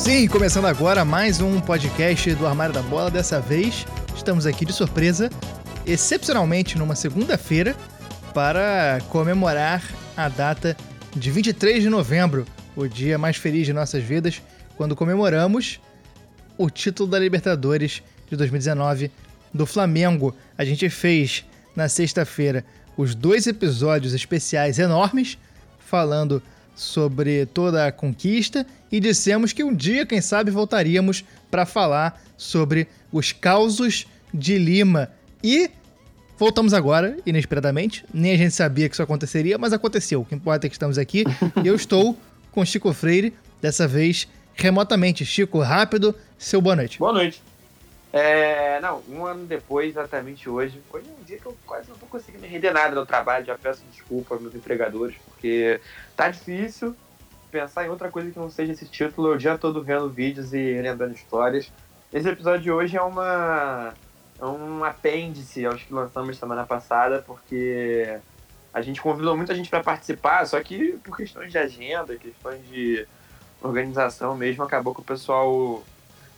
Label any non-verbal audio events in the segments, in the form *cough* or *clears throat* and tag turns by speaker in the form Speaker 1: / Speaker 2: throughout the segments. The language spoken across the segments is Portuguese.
Speaker 1: Sim, começando agora mais um podcast do Armário da Bola. Dessa vez estamos aqui de surpresa, excepcionalmente numa segunda-feira, para comemorar a data de 23 de novembro, o dia mais feliz de nossas vidas, quando comemoramos o título da Libertadores de 2019 do Flamengo. A gente fez na sexta-feira os dois episódios especiais enormes falando sobre toda a conquista e dissemos que um dia, quem sabe, voltaríamos para falar sobre os causos de Lima. E voltamos agora, inesperadamente. Nem a gente sabia que isso aconteceria, mas aconteceu. O que importa é que estamos aqui. e *laughs* eu estou com Chico Freire, dessa vez remotamente. Chico, rápido, seu boa noite.
Speaker 2: Boa noite. É, não, um ano depois, exatamente hoje, hoje é um dia que eu quase não tô conseguindo render nada no trabalho, já peço desculpa aos meus empregadores, porque tá difícil pensar em outra coisa que não seja esse título, eu dia todo vendo vídeos e lembrando histórias. Esse episódio de hoje é uma é um apêndice aos que lançamos semana passada, porque a gente convidou muita gente para participar, só que por questões de agenda, questões de organização mesmo, acabou que o pessoal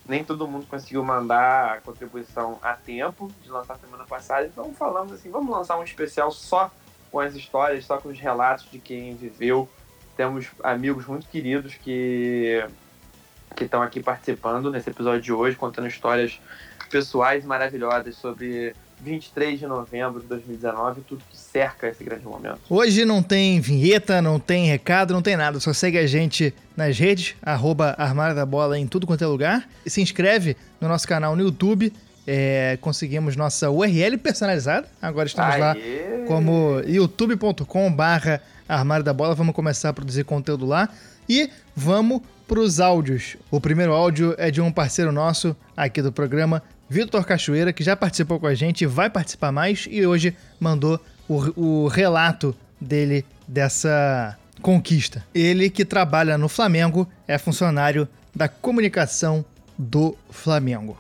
Speaker 2: nem todo mundo conseguiu mandar a contribuição a tempo de lançar semana passada, então falamos assim, vamos lançar um especial só com as histórias, só com os relatos de quem viveu. Temos amigos muito queridos que que estão aqui participando nesse episódio de hoje, contando histórias pessoais maravilhosas sobre 23 de novembro de 2019, tudo que cerca esse grande momento.
Speaker 1: Hoje não tem vinheta, não tem recado, não tem nada. Só segue a gente nas redes, arroba Armário da Bola em tudo quanto é lugar. E se inscreve no nosso canal no YouTube. É, conseguimos nossa URL personalizada. Agora estamos Aê. lá como youtube.com barra Armário da Bola. Vamos começar a produzir conteúdo lá. E vamos para os áudios. O primeiro áudio é de um parceiro nosso aqui do programa, Vitor Cachoeira, que já participou com a gente, vai participar mais e hoje mandou o, o relato dele dessa conquista. Ele que trabalha no Flamengo é funcionário da comunicação do Flamengo.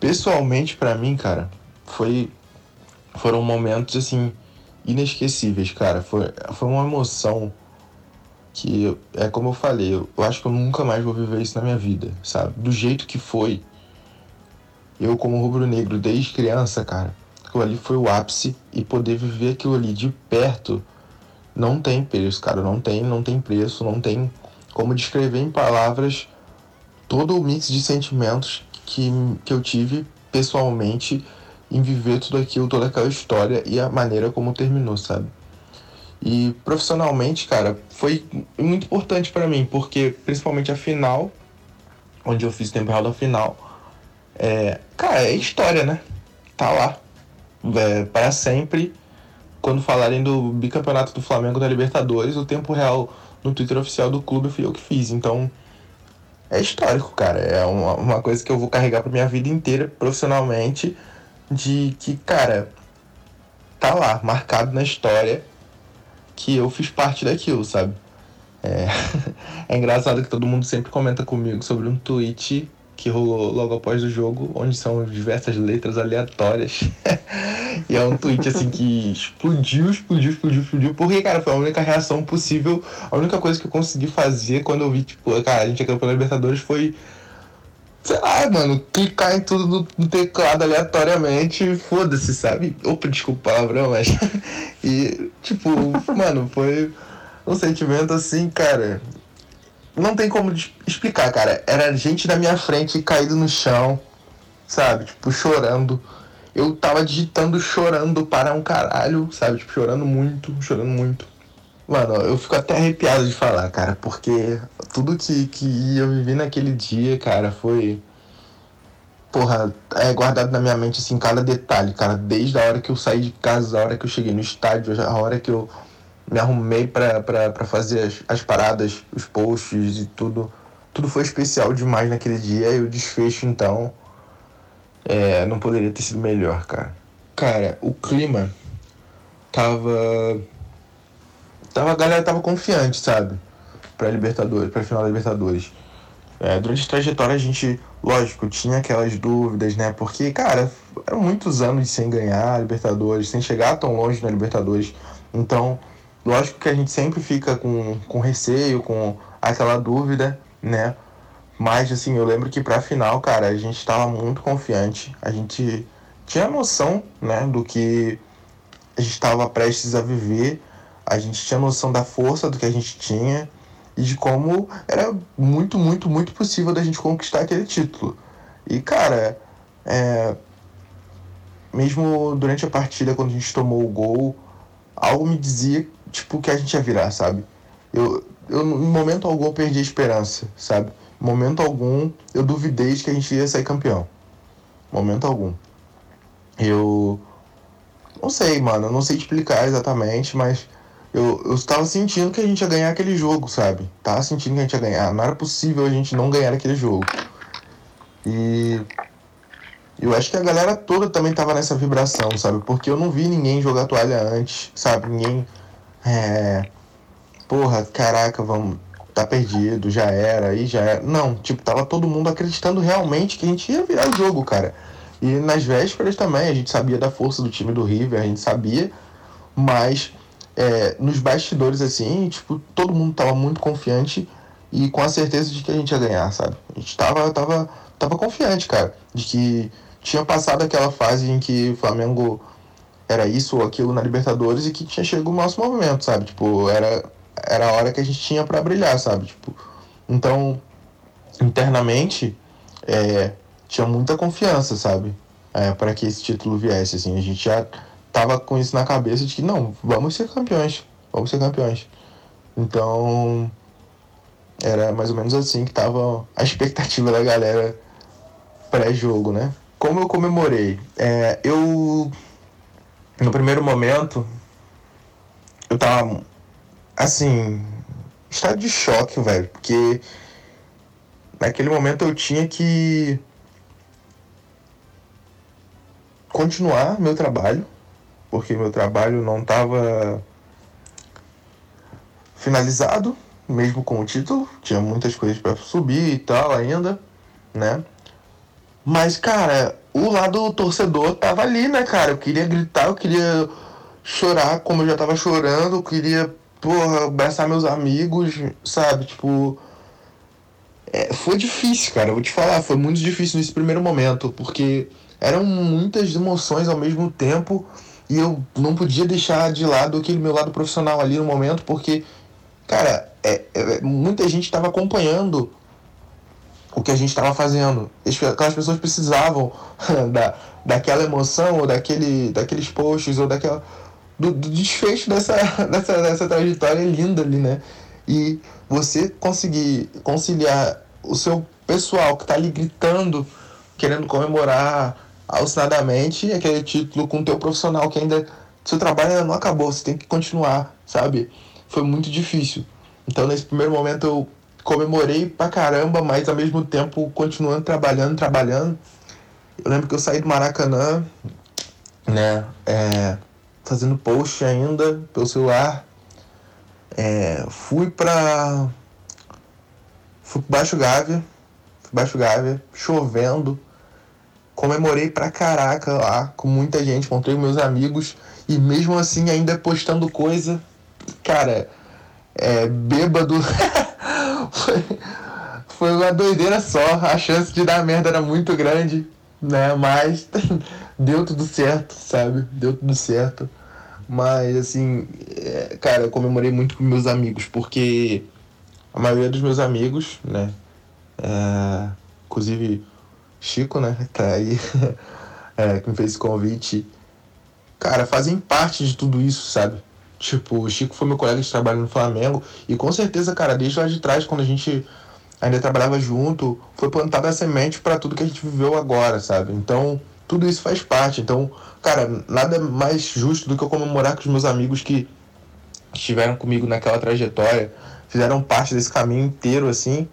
Speaker 3: Pessoalmente, para mim, cara, foi foram momentos assim inesquecíveis, cara. Foi, foi uma emoção que é como eu falei, eu acho que eu nunca mais vou viver isso na minha vida, sabe? Do jeito que foi, eu, como rubro-negro, desde criança, cara, aquilo ali foi o ápice e poder viver aquilo ali de perto não tem preço, cara. Não tem, não tem preço, não tem como descrever em palavras todo o mix de sentimentos que, que eu tive pessoalmente em viver tudo aquilo, toda aquela história e a maneira como terminou, sabe? E profissionalmente, cara, foi muito importante para mim, porque principalmente a final, onde eu fiz temporada final, é, cara, é história, né? Tá lá. É, para sempre. Quando falarem do bicampeonato do Flamengo da Libertadores, o tempo real no Twitter oficial do clube fui eu que fiz. Então, é histórico, cara. É uma, uma coisa que eu vou carregar pra minha vida inteira, profissionalmente, de que, cara, tá lá, marcado na história, que eu fiz parte daquilo, sabe? É, *laughs* é engraçado que todo mundo sempre comenta comigo sobre um tweet que rolou logo após o jogo, onde são diversas letras aleatórias. *laughs* e é um tweet assim que explodiu, explodiu, explodiu, explodiu. Porque, cara, foi a única reação possível. A única coisa que eu consegui fazer quando eu vi, tipo, cara, a gente é campeão Libertadores foi. Sei lá, mano, clicar em tudo no teclado aleatoriamente, foda-se, sabe? Opa, desculpa o palavrão, mas. *laughs* e, tipo, mano, foi um sentimento assim, cara não tem como explicar, cara. Era gente na minha frente caído no chão, sabe? Tipo, chorando. Eu tava digitando chorando para um caralho, sabe? Tipo, chorando muito, chorando muito. Mano, eu fico até arrepiado de falar, cara, porque tudo que, que eu vivi naquele dia, cara, foi. Porra, é guardado na minha mente, assim, cada detalhe, cara. Desde a hora que eu saí de casa, a hora que eu cheguei no estádio, a hora que eu me arrumei para fazer as, as paradas, os posts e tudo. Tudo foi especial demais naquele dia e o desfecho, então, é, não poderia ter sido melhor, cara. Cara, o clima tava. Tava, a galera tava confiante, sabe? Pra Libertadores, pra final da Libertadores. É, durante a trajetória a gente, lógico, tinha aquelas dúvidas, né? Porque, cara, eram muitos anos sem ganhar a Libertadores, sem chegar tão longe na Libertadores. Então, Lógico que a gente sempre fica com, com receio, com aquela dúvida, né? Mas, assim, eu lembro que pra final, cara, a gente tava muito confiante. A gente tinha noção, né, do que a gente estava prestes a viver. A gente tinha noção da força do que a gente tinha e de como era muito, muito, muito possível da gente conquistar aquele título. E, cara, é... mesmo durante a partida, quando a gente tomou o gol, algo me dizia, tipo, que a gente ia virar, sabe? Eu, eu em momento algum, eu perdi a esperança, sabe? Em momento algum, eu duvidei de que a gente ia sair campeão. Momento algum. Eu. Não sei, mano. Eu não sei explicar exatamente, mas eu, eu estava sentindo que a gente ia ganhar aquele jogo, sabe? Tava sentindo que a gente ia ganhar. Não era possível a gente não ganhar aquele jogo. E eu acho que a galera toda também tava nessa vibração, sabe? Porque eu não vi ninguém jogar toalha antes, sabe? Ninguém. É. Porra, caraca, vamos. Tá perdido, já era, aí já era. Não, tipo, tava todo mundo acreditando realmente que a gente ia virar o jogo, cara. E nas vésperas também, a gente sabia da força do time do River, a gente sabia, mas é, nos bastidores, assim, tipo, todo mundo tava muito confiante e com a certeza de que a gente ia ganhar, sabe? A gente tava, tava, tava confiante, cara, de que tinha passado aquela fase em que o Flamengo era isso ou aquilo na Libertadores e que tinha chegado o nosso movimento, sabe? Tipo, era, era a hora que a gente tinha para brilhar, sabe? Tipo, então, internamente, é, tinha muita confiança, sabe? É, para que esse título viesse, assim. A gente já tava com isso na cabeça de que, não, vamos ser campeões. Vamos ser campeões. Então, era mais ou menos assim que tava a expectativa da galera pré-jogo, né? Como eu comemorei? É, eu, no primeiro momento, eu tava, assim, estado de choque, velho, porque naquele momento eu tinha que continuar meu trabalho, porque meu trabalho não estava finalizado, mesmo com o título, tinha muitas coisas para subir e tal ainda, né? Mas, cara, o lado torcedor tava ali, né, cara? Eu queria gritar, eu queria chorar como eu já tava chorando, eu queria, porra, abraçar meus amigos, sabe? Tipo. É, foi difícil, cara, eu vou te falar, foi muito difícil nesse primeiro momento, porque eram muitas emoções ao mesmo tempo e eu não podia deixar de lado aquele meu lado profissional ali no momento, porque, cara, é, é muita gente estava acompanhando o que a gente estava fazendo. Aquelas pessoas precisavam *laughs* da, daquela emoção, ou daquele, daqueles posts, ou daquela. Do, do desfecho dessa, *laughs* dessa, dessa trajetória linda ali, né? E você conseguir conciliar o seu pessoal que está ali gritando, querendo comemorar alucinadamente aquele título com o teu profissional que ainda seu trabalho ainda não acabou, você tem que continuar, sabe? Foi muito difícil. Então nesse primeiro momento eu comemorei pra caramba, mas ao mesmo tempo continuando trabalhando, trabalhando. Eu lembro que eu saí do Maracanã, né, é, fazendo post ainda pelo celular. É, fui pra. Fui pro Baixo Gávea, fui Baixo Gávea, chovendo comemorei pra caraca lá, com muita gente, encontrei meus amigos e mesmo assim ainda postando coisa, cara, é, bêbado. *laughs* foi, foi uma doideira só, a chance de dar merda era muito grande, né? Mas *laughs* deu tudo certo, sabe? Deu tudo certo. Mas assim, é, cara, eu comemorei muito com meus amigos, porque a maioria dos meus amigos, né? É, inclusive Chico, né? *laughs* Tá aí, *laughs* é, que me fez esse convite. Cara, fazem parte de tudo isso, sabe? Tipo, o Chico foi meu colega de trabalho no Flamengo. E com certeza, cara, desde lá de trás, quando a gente ainda trabalhava junto, foi plantada a semente para tudo que a gente viveu agora, sabe? Então, tudo isso faz parte. Então, cara, nada mais justo do que eu comemorar com os meus amigos que estiveram comigo naquela trajetória, fizeram parte desse caminho inteiro, assim.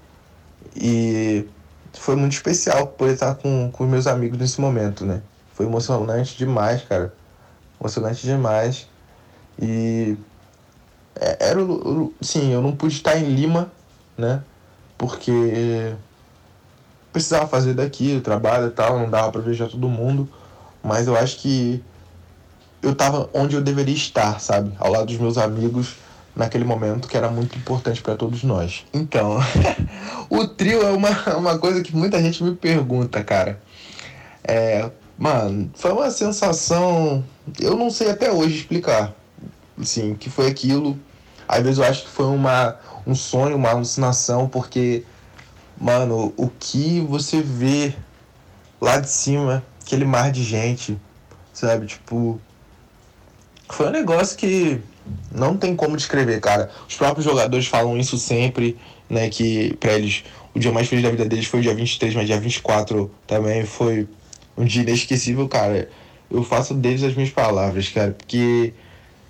Speaker 3: E foi muito especial poder estar com, com meus amigos nesse momento, né? Foi emocionante demais, cara. Emocionante demais. E é, era sim, eu não pude estar em Lima, né? Porque precisava fazer daqui o trabalho e tal, não dava para viajar todo mundo, mas eu acho que eu tava onde eu deveria estar, sabe? Ao lado dos meus amigos, naquele momento que era muito importante para todos nós. Então, *laughs* o trio é uma, uma coisa que muita gente me pergunta, cara. É, mano, foi uma sensação. Eu não sei até hoje explicar. Assim, que foi aquilo. Às vezes eu acho que foi uma, um sonho, uma alucinação, porque, mano, o que você vê lá de cima, aquele mar de gente, sabe? Tipo. Foi um negócio que não tem como descrever, cara. Os próprios jogadores falam isso sempre, né? Que pra eles o dia mais feliz da vida deles foi o dia 23, mas dia 24 também foi um dia inesquecível, cara. Eu faço deles as minhas palavras, cara, porque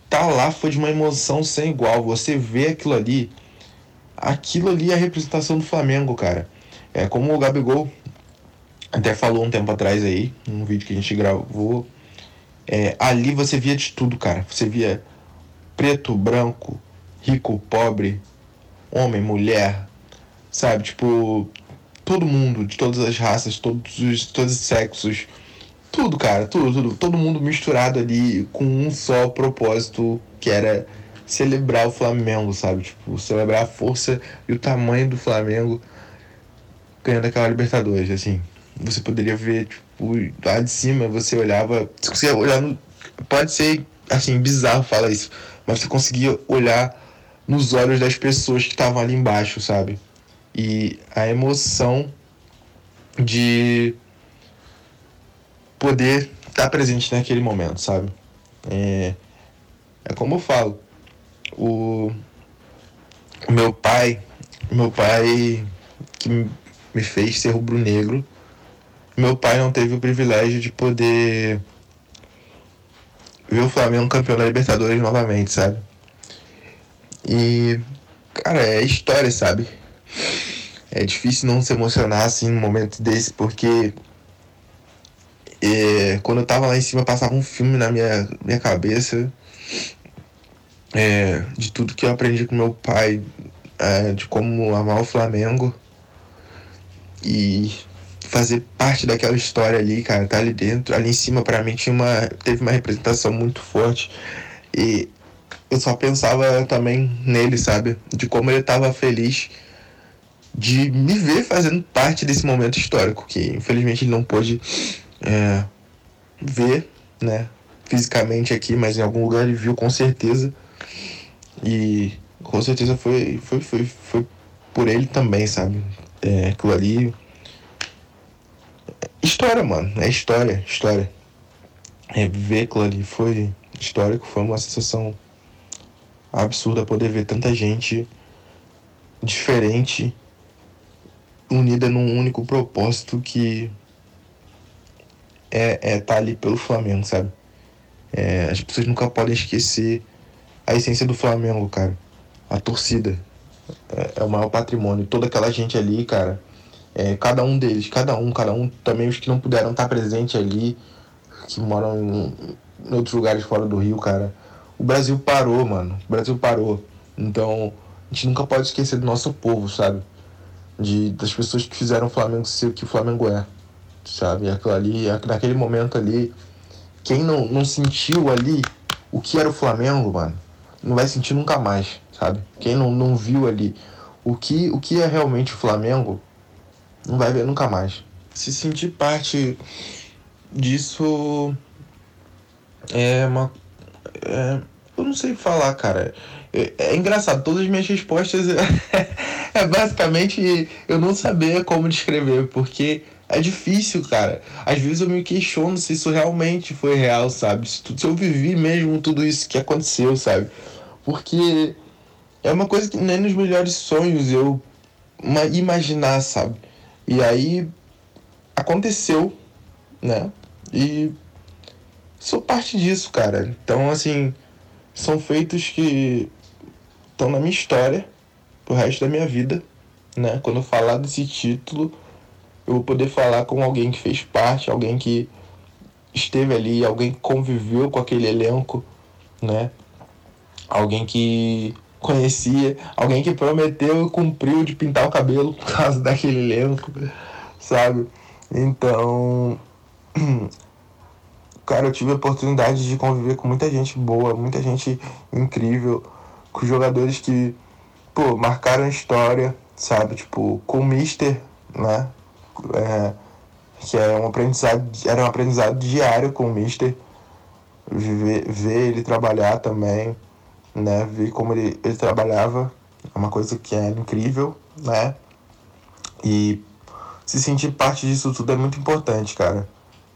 Speaker 3: tá lá foi de uma emoção sem igual. Você vê aquilo ali, aquilo ali é a representação do Flamengo, cara. É como o Gabigol até falou um tempo atrás aí, num vídeo que a gente gravou. É, ali você via de tudo, cara. Você via preto, branco, rico, pobre, homem, mulher, sabe? Tipo, todo mundo, de todas as raças, todos os, todos os sexos. Tudo, cara, tudo, tudo. Todo mundo misturado ali com um só propósito, que era celebrar o Flamengo, sabe? Tipo, celebrar a força e o tamanho do Flamengo ganhando aquela Libertadores, assim. Você poderia ver, tipo, lá de cima, você olhava. Se você olhar no. Pode ser, assim, bizarro falar isso, mas você conseguia olhar nos olhos das pessoas que estavam ali embaixo, sabe? E a emoção de poder estar presente naquele momento, sabe? É, é como eu falo, o, o meu pai, meu pai que me fez ser rubro-negro, meu pai não teve o privilégio de poder ver o Flamengo campeão da Libertadores novamente, sabe? E, cara, é história, sabe? É difícil não se emocionar assim num momento desse, porque é, quando eu tava lá em cima passava um filme na minha, minha cabeça é, de tudo que eu aprendi com meu pai, é, de como amar o Flamengo e fazer parte daquela história ali, cara, tá ali dentro, ali em cima para mim tinha uma teve uma representação muito forte e eu só pensava também nele, sabe, de como ele tava feliz de me ver fazendo parte desse momento histórico que infelizmente ele não pôde é, ver, né, fisicamente aqui, mas em algum lugar ele viu com certeza e com certeza foi foi foi, foi por ele também, sabe, é, aquilo ali História, mano. É história, história. É, ver aquilo ali foi histórico, foi uma sensação absurda poder ver tanta gente diferente unida num único propósito que é é tá ali pelo Flamengo, sabe? É, as pessoas nunca podem esquecer a essência do Flamengo, cara. A torcida. É, é o maior patrimônio. Toda aquela gente ali, cara, é, cada um deles, cada um, cada um, também os que não puderam estar presente ali, que moram em, em outros lugares fora do Rio, cara. O Brasil parou, mano. O Brasil parou. Então, a gente nunca pode esquecer do nosso povo, sabe? De, das pessoas que fizeram o Flamengo ser o que o Flamengo é, sabe? Aquilo ali, naquele momento ali, quem não, não sentiu ali o que era o Flamengo, mano, não vai sentir nunca mais, sabe? Quem não, não viu ali o que, o que é realmente o Flamengo, não vai ver nunca mais. Se sentir parte disso é uma. É, eu não sei falar, cara. É, é engraçado, todas as minhas respostas é, *laughs* é basicamente eu não saber como descrever, porque é difícil, cara. Às vezes eu me questiono se isso realmente foi real, sabe? Se, se eu vivi mesmo tudo isso que aconteceu, sabe? Porque é uma coisa que nem nos melhores sonhos eu imaginar, sabe? E aí aconteceu, né? E sou parte disso, cara. Então, assim, são feitos que estão na minha história pro resto da minha vida, né? Quando eu falar desse título, eu vou poder falar com alguém que fez parte, alguém que esteve ali, alguém que conviveu com aquele elenco, né? Alguém que conhecia, alguém que prometeu e cumpriu de pintar o cabelo por causa daquele elenco, sabe? Então, *clears throat* cara, eu tive a oportunidade de conviver com muita gente boa, muita gente incrível, com jogadores que, pô, marcaram a história, sabe? Tipo, com o Mister, né? É, que é um aprendizado, era um aprendizado diário com o Mister. Ver, ver ele trabalhar também, né? Ver como ele, ele trabalhava é uma coisa que é incrível, né? E se sentir parte disso tudo é muito importante, cara.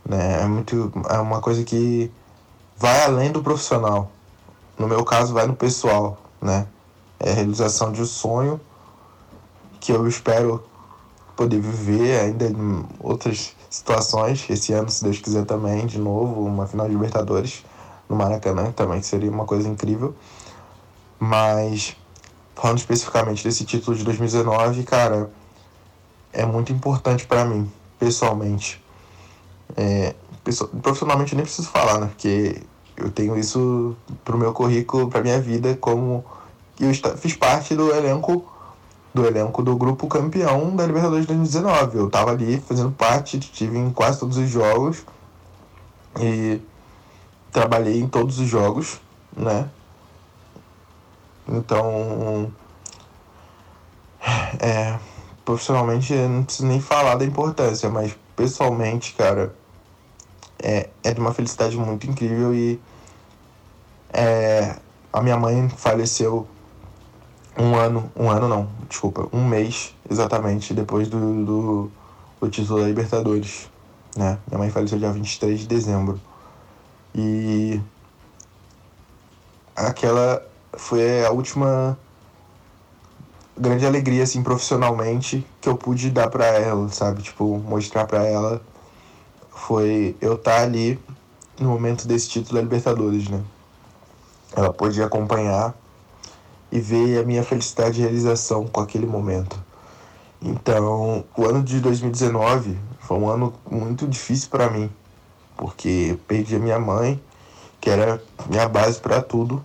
Speaker 3: Né? É, muito, é uma coisa que vai além do profissional. No meu caso, vai no pessoal, né? É a realização de um sonho que eu espero poder viver ainda em outras situações. Esse ano, se Deus quiser também, de novo, uma final de Libertadores no Maracanã também, seria uma coisa incrível. Mas, falando especificamente desse título de 2019, cara, é muito importante para mim, pessoalmente. É, profissionalmente eu nem preciso falar, né? Porque eu tenho isso pro meu currículo, pra minha vida, como eu fiz parte do elenco do elenco do grupo campeão da Libertadores 2019. Eu tava ali fazendo parte, tive em quase todos os jogos e trabalhei em todos os jogos, né? Então, é, profissionalmente não preciso nem falar da importância, mas pessoalmente, cara, é, é de uma felicidade muito incrível e é, a minha mãe faleceu um ano, um ano não, desculpa, um mês exatamente depois do, do, do título da Libertadores, né? Minha mãe faleceu dia 23 de dezembro. E aquela foi a última grande alegria assim profissionalmente que eu pude dar para ela, sabe? Tipo, mostrar para ela foi eu estar tá ali no momento desse título da Libertadores, né? Ela pôde acompanhar e ver a minha felicidade e realização com aquele momento. Então, o ano de 2019 foi um ano muito difícil para mim, porque perdi a minha mãe, que era minha base para tudo,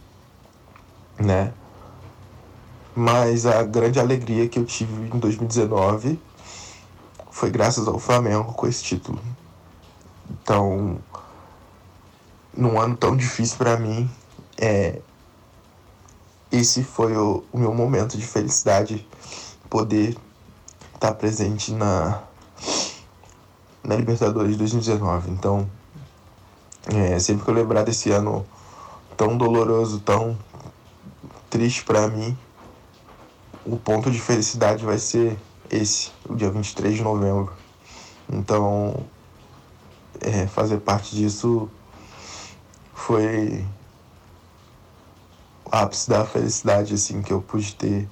Speaker 3: né? Mas a grande alegria que eu tive em 2019 foi graças ao Flamengo com esse título. Então, num ano tão difícil para mim, é, esse foi o, o, meu momento de felicidade, poder estar presente na, na Libertadores de 2019. Então, é, sempre que eu lembrar desse ano tão doloroso, tão triste para mim, o ponto de felicidade vai ser esse, o dia 23 de novembro. Então, é, fazer parte disso foi ápice da felicidade assim que eu pude ter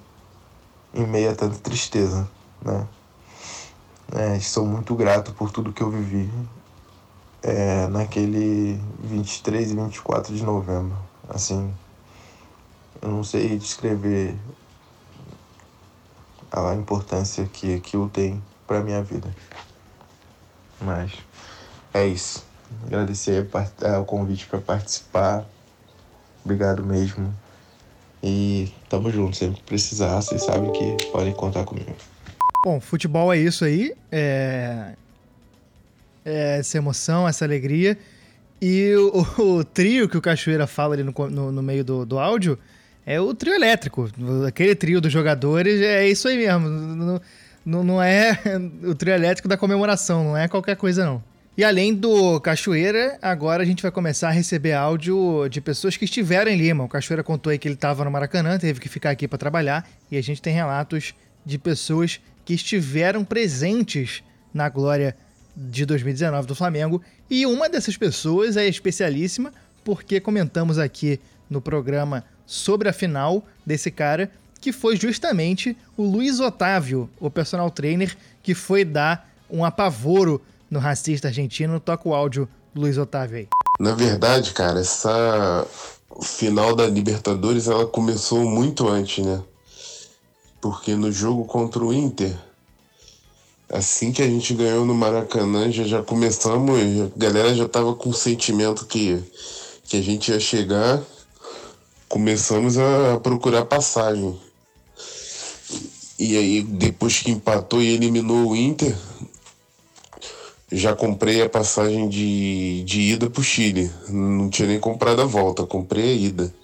Speaker 3: em meio a tanta tristeza, né? É, sou muito grato por tudo que eu vivi é, naquele 23 e 24 de novembro. Assim, eu não sei descrever a importância que aquilo tem para minha vida. Mas é isso. Agradecer o convite para participar. Obrigado mesmo. E tamo junto. Sempre que precisar, vocês sabem que podem contar comigo.
Speaker 1: Bom, futebol é isso aí. É, é essa emoção, essa alegria. E o, o, trio que o Cachoeira fala ali no, no, no meio do, do áudio é o trio elétrico. Aquele trio dos jogadores é isso aí mesmo. Não, não, não é o trio elétrico da comemoração, não é qualquer coisa não. E além do Cachoeira, agora a gente vai começar a receber áudio de pessoas que estiveram em Lima. O Cachoeira contou aí que ele estava no Maracanã, teve que ficar aqui para trabalhar, e a gente tem relatos de pessoas que estiveram presentes na glória de 2019 do Flamengo. E uma dessas pessoas é especialíssima, porque comentamos aqui no programa sobre a final desse cara, que foi justamente o Luiz Otávio, o personal trainer, que foi dar um apavoro no racista argentino. Toca o áudio Luiz Otávio aí.
Speaker 4: Na verdade, cara, essa final da Libertadores ela começou muito antes, né? Porque no jogo contra o Inter, assim que a gente ganhou no Maracanã, já, já começamos, a galera já tava com o sentimento que, que a gente ia chegar começamos a procurar passagem. E aí, depois que empatou e eliminou o Inter, já comprei a passagem de, de ida para o Chile. Não tinha nem comprado a volta, comprei a ida.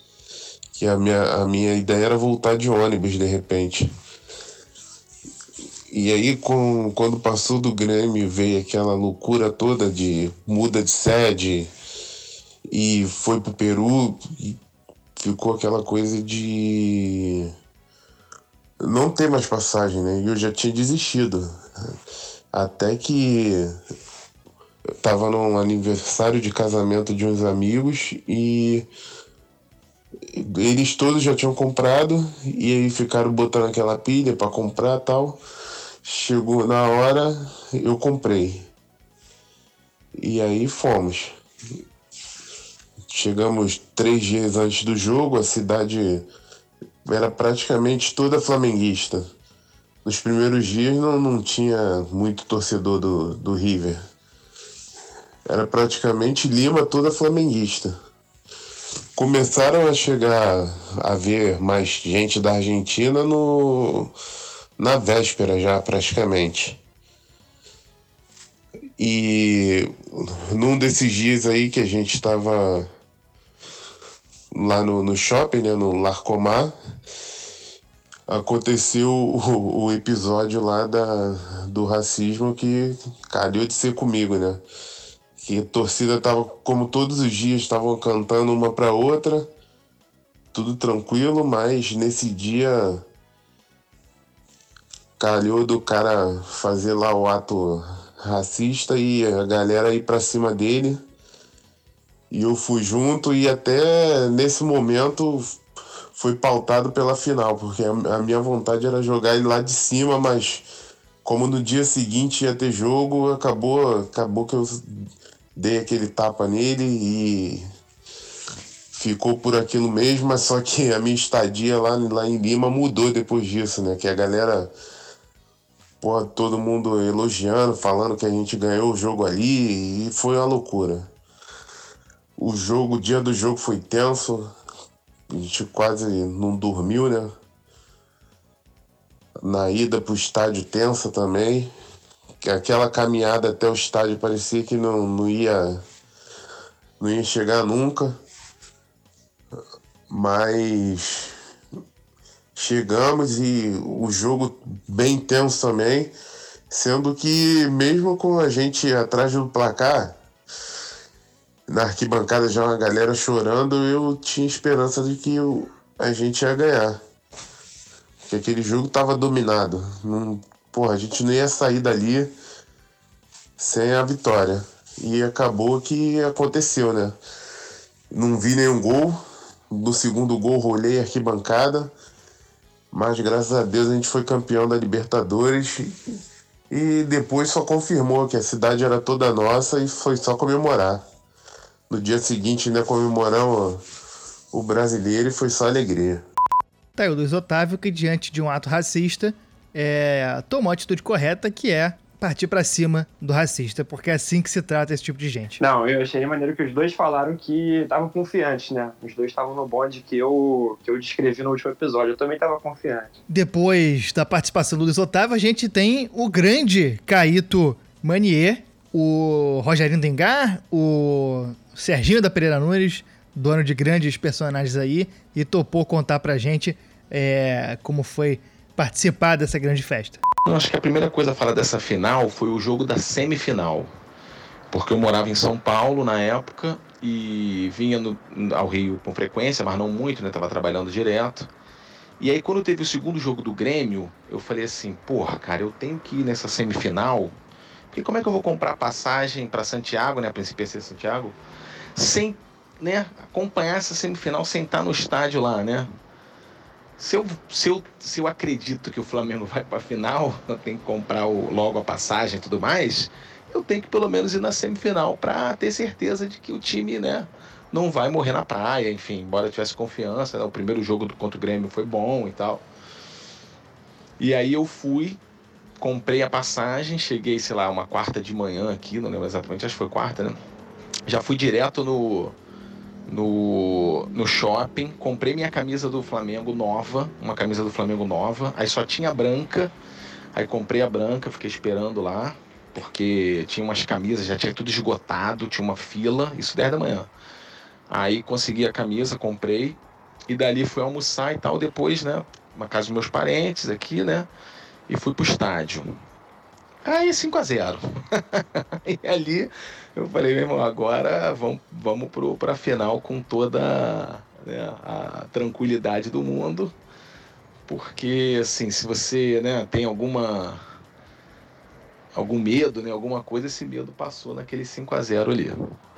Speaker 4: Que a minha, a minha ideia era voltar de ônibus de repente. E aí, com, quando passou do Grêmio, veio aquela loucura toda de muda de sede e foi pro Peru e ficou aquela coisa de não ter mais passagem, né? E eu já tinha desistido. Até que eu tava num aniversário de casamento de uns amigos e eles todos já tinham comprado e aí ficaram botando aquela pilha para comprar tal. Chegou na hora, eu comprei. E aí fomos. Chegamos três dias antes do jogo, a cidade era praticamente toda flamenguista. Nos primeiros dias não, não tinha muito torcedor do, do River. Era praticamente Lima toda flamenguista. Começaram a chegar a ver mais gente da Argentina no, na véspera já praticamente. E num desses dias aí que a gente estava lá no, no shopping, né, no Larcomar, aconteceu o, o, episódio lá da, do racismo que calhou de ser comigo, né? Que a torcida tava, como todos os dias, estavam cantando uma para outra, tudo tranquilo, mas nesse dia calhou do cara fazer lá o ato racista e a galera ir pra cima dele. E eu fui junto e até nesse momento foi pautado pela final, porque a, minha vontade era jogar ele lá de cima, mas como no dia seguinte ia ter jogo, acabou, acabou que eu dei aquele tapa nele e ficou por aquilo mesmo, mas só que a minha estadia lá, lá em Lima mudou depois disso, né? Que a galera, pô, todo mundo elogiando, falando que a gente ganhou o jogo ali e foi uma loucura. O jogo, o dia do jogo foi tenso. A gente quase não dormiu, né? Na ida pro estádio tensa também. Aquela caminhada até o estádio parecia que não, não ia não ia chegar nunca. Mas chegamos e o jogo bem tenso também, sendo que mesmo com a gente atrás do placar, na arquibancada já uma galera chorando, eu tinha esperança de que a gente ia ganhar. Que aquele jogo tava dominado. Não, porra, a gente não ia sair dali sem a vitória. E acabou que aconteceu, né? Não vi nenhum gol. No segundo gol rolei arquibancada. Mas graças a Deus a gente foi campeão da Libertadores. E depois só confirmou que a cidade era toda nossa e foi só comemorar. No dia seguinte ainda comemoramos o brasileiro e foi só alegria.
Speaker 1: Tá aí o Luiz Otávio que diante de um ato racista é, tomou a atitude correta que é partir para cima do racista, porque é assim que se trata esse tipo de gente.
Speaker 2: Não, eu achei maneiro que os dois falaram que estavam confiantes, né? Os dois estavam no bonde que eu, que eu descrevi no último episódio. Eu também estava confiante.
Speaker 1: Depois da participação do Luiz Otávio, a gente tem o grande Caíto Manier, o Rogerinho Dengar, o Serginho da Pereira Nunes, dono de grandes personagens aí, e topou contar pra gente é, como foi participar dessa grande festa.
Speaker 5: Eu acho que a primeira coisa a falar dessa final foi o jogo da semifinal. Porque eu morava em São Paulo na época e vinha no, ao Rio com frequência, mas não muito, né? Tava trabalhando direto. E aí quando teve o segundo jogo do Grêmio, eu falei assim, porra, cara, eu tenho que ir nessa semifinal. Porque como é que eu vou comprar passagem para Santiago, né? A princípio ia ser Santiago sem né, acompanhar essa semifinal sem estar no estádio lá, né? Se eu, se eu, se eu acredito que o Flamengo vai para a final, tenho que comprar o, logo a passagem e tudo mais, eu tenho que pelo menos ir na semifinal para ter certeza de que o time né, não vai morrer na praia, enfim, embora tivesse confiança, né, o primeiro jogo contra o Grêmio foi bom e tal. E aí eu fui, comprei a passagem, cheguei, sei lá, uma quarta de manhã aqui, não lembro exatamente, acho que foi quarta, né? Já fui direto no, no, no shopping, comprei minha camisa do Flamengo nova, uma camisa do Flamengo nova, aí só tinha branca, aí comprei a branca, fiquei esperando lá, porque tinha umas camisas, já tinha tudo esgotado, tinha uma fila, isso 10 da manhã. Aí consegui a camisa, comprei E dali fui almoçar e tal. Depois, né? Uma casa dos meus parentes aqui, né? E fui pro estádio. Aí 5 a 0 *laughs* E ali eu falei, meu irmão, agora vamos, vamos pro, pra final com toda né, a tranquilidade do mundo. Porque, assim, se você né, tem alguma algum medo, né, alguma coisa, esse medo passou naquele 5 a 0 ali.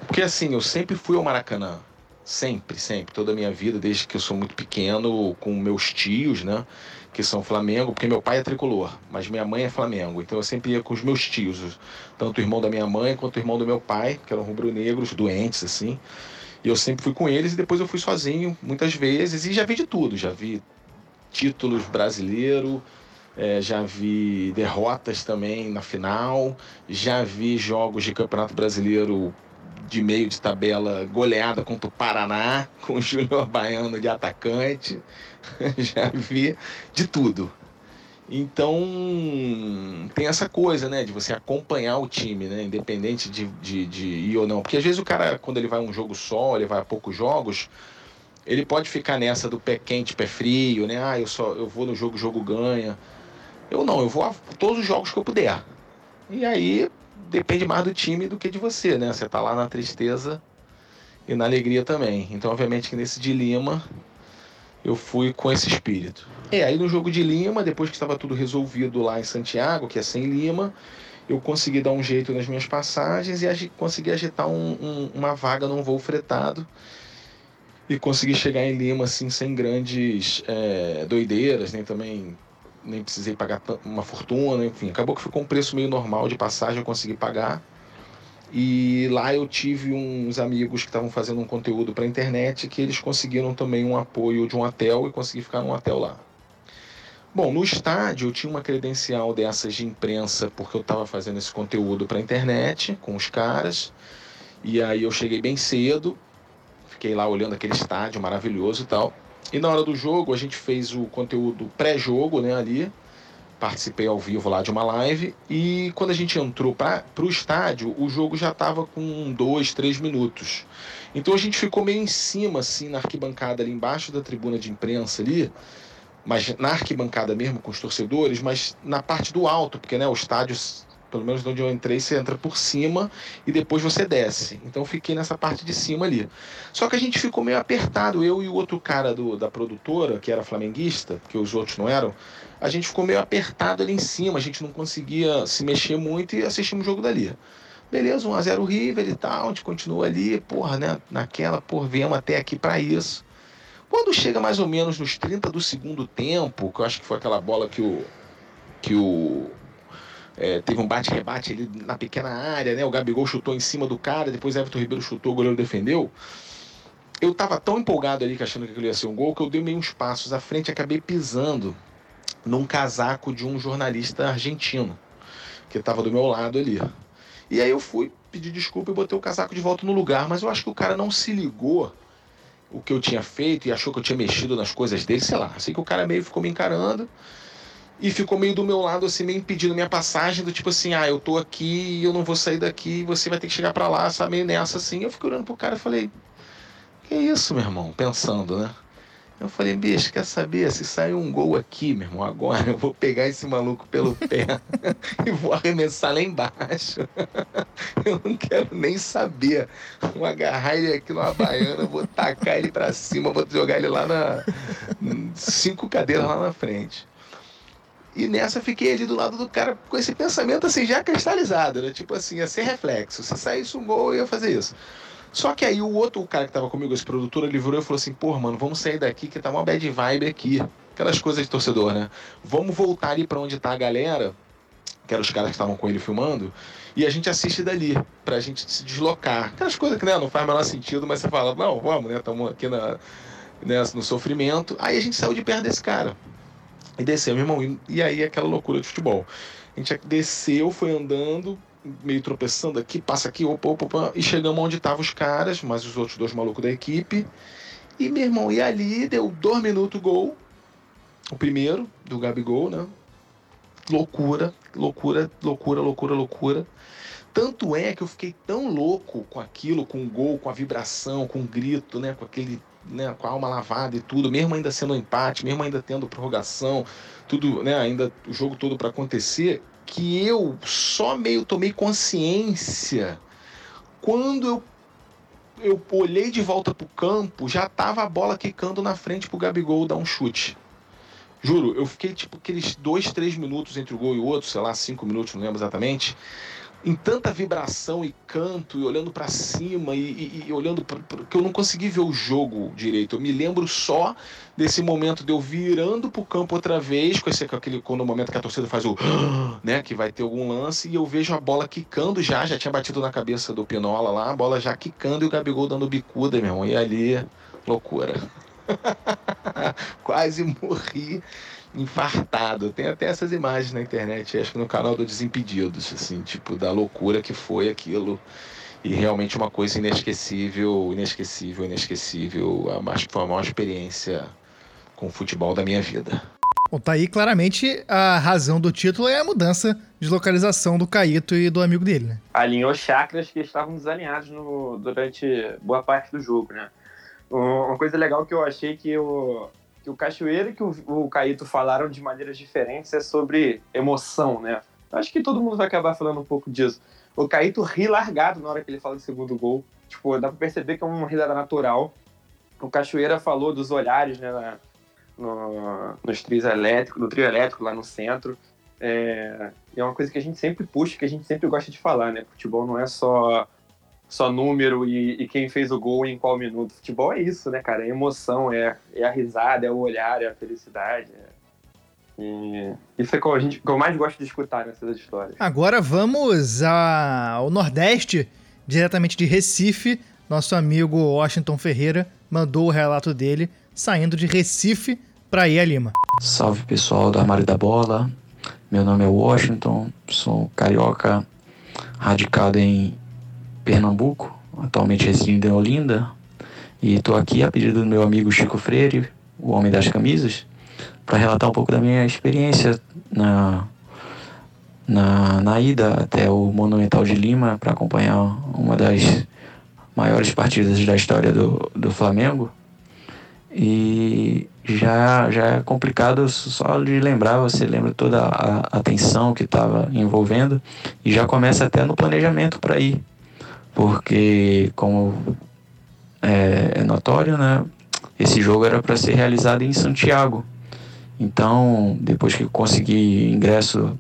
Speaker 5: Porque, assim, eu sempre fui ao Maracanã. Sempre, sempre. Toda a minha vida, desde que eu sou muito pequeno, com meus tios, né? Que são Flamengo, porque meu pai é tricolor, mas minha mãe é Flamengo. Então eu sempre ia com os meus tios, tanto o irmão da minha mãe quanto o irmão do meu pai, que eram rubro-negros, doentes, assim. E eu sempre fui com eles e depois eu fui sozinho, muitas vezes, e já vi de tudo. Já vi títulos brasileiro, é, já vi derrotas também na final, já vi jogos de Campeonato Brasileiro de meio de tabela goleada contra o Paraná, *laughs* com o Júnior Baiano de atacante. *laughs* Já vi de tudo. Então, tem essa coisa, né, de você acompanhar o time, né, independente de, de, de ir ou não. Porque às vezes o cara, quando ele vai a um jogo só, ele vai a poucos jogos, ele pode ficar nessa do pé quente, pé frio, né, ah, eu, só, eu vou no jogo, jogo ganha. Eu não, eu vou a todos os jogos que eu puder. E aí, depende mais do time do que de você, né? Você tá lá na tristeza e na alegria também. Então, obviamente que nesse de Lima eu fui com esse espírito. E aí no jogo de Lima, depois que estava tudo resolvido lá em Santiago, que é sem Lima, eu consegui dar um jeito nas minhas passagens e agi consegui agitar um, um, uma vaga num voo fretado e consegui chegar em Lima assim sem grandes é, doideiras, nem também nem precisei pagar uma fortuna, enfim. Acabou que ficou um preço meio normal de passagem, eu consegui pagar. E lá eu tive uns amigos que estavam fazendo um conteúdo para a internet que eles conseguiram também um apoio de um hotel e consegui ficar num hotel lá. Bom, no estádio eu tinha uma credencial dessas de imprensa porque eu estava fazendo esse conteúdo para a internet com os caras. E aí eu cheguei bem cedo, fiquei lá olhando aquele estádio maravilhoso e tal. E na hora do jogo, a gente fez o conteúdo pré-jogo, né, ali. Participei ao vivo lá de uma live. E quando a gente entrou para o estádio, o jogo já estava com dois, três minutos. Então a gente ficou meio em cima, assim, na arquibancada, ali embaixo da tribuna de imprensa ali. Mas na arquibancada mesmo, com os torcedores, mas na parte do alto, porque né, o estádio pelo menos onde eu entrei, você entra por cima e depois você desce. Então fiquei nessa parte de cima ali. Só que a gente ficou meio apertado, eu e o outro cara do, da produtora, que era flamenguista, que os outros não eram, a gente ficou meio apertado ali em cima, a gente não conseguia se mexer muito e assistimos o jogo dali. Beleza, 1x0 River e tal, a gente continua ali, porra, né? Naquela, porra, viemos até aqui para isso. Quando chega mais ou menos nos 30 do segundo tempo, que eu acho que foi aquela bola que o, que o é, teve um bate-rebate ali na pequena área, né? O Gabigol chutou em cima do cara, depois Everton Ribeiro chutou, o goleiro defendeu. Eu tava tão empolgado ali achando que aquilo ia ser um gol que eu dei meio uns passos à frente e acabei pisando num casaco de um jornalista argentino que estava do meu lado ali. E aí eu fui pedir desculpa e botei o casaco de volta no lugar, mas eu acho que o cara não se ligou o que eu tinha feito e achou que eu tinha mexido nas coisas dele, sei lá. Assim que o cara meio ficou me encarando e ficou meio do meu lado, assim, meio impedindo minha passagem, do tipo assim, ah, eu tô aqui eu não vou sair daqui, você vai ter que chegar para lá, sabe, meio nessa assim. Eu fiquei olhando pro cara e falei, que isso, meu irmão? Pensando, né? Eu falei, bicho, quer saber? Se sair um gol aqui, meu irmão, agora eu vou pegar esse maluco pelo *laughs* pé e vou arremessar lá embaixo. *laughs* eu não quero nem saber. Vou agarrar ele aqui numa baiana, vou tacar ele para cima, vou jogar ele lá na. cinco cadeiras lá na frente. E nessa fiquei ali do lado do cara com esse pensamento assim já cristalizado, né? Tipo assim, ia ser reflexo. Se saísse um gol, eu ia fazer isso. Só que aí o outro cara que tava comigo, esse produtor, ele virou e falou assim: pô, mano, vamos sair daqui que tá uma bad vibe aqui. Aquelas coisas de torcedor, né? Vamos voltar ali para onde tá a galera, que eram os caras que estavam com ele filmando, e a gente assiste dali, pra gente se deslocar. Aquelas coisas que né, não faz o menor sentido, mas você fala: não, vamos, né? Estamos aqui na, né, no sofrimento. Aí a gente saiu de perto desse cara. E desceu, meu irmão. E aí aquela loucura de futebol. A gente desceu, foi andando, meio tropeçando aqui, passa aqui, opa, opa, opa, e chegamos onde estavam os caras, mais os outros dois malucos da equipe. E, meu irmão, e ali deu dois minutos gol. O primeiro, do Gabigol, né? Loucura, loucura, loucura, loucura, loucura. Tanto é que eu fiquei tão louco com aquilo, com o gol, com a vibração, com o grito, né? Com aquele né, com a alma lavada e tudo, mesmo ainda sendo um empate, mesmo ainda tendo prorrogação, tudo, né, ainda o jogo todo para acontecer, que eu só meio tomei consciência quando eu eu olhei de volta pro campo, já tava a bola quicando na frente pro Gabigol dar um chute. Juro, eu fiquei tipo aqueles dois, três minutos entre o gol e o outro, sei lá, cinco minutos, não lembro exatamente, em tanta vibração e canto, e olhando para cima, e, e, e olhando pra, pra, que eu não consegui ver o jogo direito. Eu me lembro só desse momento de eu virando pro campo outra vez, com esse, aquele, quando o momento que a torcida faz o. *gasps* né, que vai ter algum lance, e eu vejo a bola quicando já, já tinha batido na cabeça do Pinola lá, a bola já quicando e o Gabigol dando bicuda, meu irmão. E ali, loucura. *laughs* Quase morri infartado. Tem até essas imagens na internet, acho que no canal do Desimpedidos, assim, tipo, da loucura que foi aquilo. E realmente uma coisa inesquecível, inesquecível, inesquecível. Acho que foi a maior experiência com o futebol da minha vida.
Speaker 1: Bom, tá aí claramente a razão do título é a mudança de localização do Caíto e do amigo dele, né?
Speaker 2: Alinhou chakras que estavam desalinhados no, durante boa parte do jogo, né? Uma coisa legal que eu achei que o, que o Cachoeira e que o, o Caíto falaram de maneiras diferentes é sobre emoção, né? Acho que todo mundo vai acabar falando um pouco disso. O Caíto ri largado na hora que ele fala do segundo gol. Tipo, dá pra perceber que é uma risada natural. O Cachoeira falou dos olhares, né, na, no, nos trios elétricos, no trio elétrico lá no centro. É, é uma coisa que a gente sempre puxa, que a gente sempre gosta de falar, né? Futebol não é só só número e, e, quem fez o gol em qual minuto. Futebol é isso, né, cara? É emoção, é, é a risada, é o olhar, é a felicidade. É... E isso é o gente, que eu mais gosto de escutar nessas histórias.
Speaker 1: Agora vamos ao Nordeste, diretamente de Recife. Nosso amigo Washington Ferreira mandou o relato dele saindo de Recife para ir a Lima.
Speaker 6: Salve pessoal do Armário da Bola. Meu nome é Washington, sou carioca, radicado em Pernambuco, atualmente residindo em Olinda, e estou aqui a pedido do meu amigo Chico Freire, o homem das camisas, para relatar um pouco da minha experiência na, na, na ida até o Monumental de Lima para acompanhar uma das maiores partidas da história do, do Flamengo. E já, já é complicado só de lembrar, você lembra toda a, a tensão que estava envolvendo e já começa até no planejamento para ir porque, como é, é notório, né, esse jogo era para ser realizado em Santiago. Então, depois que consegui ingresso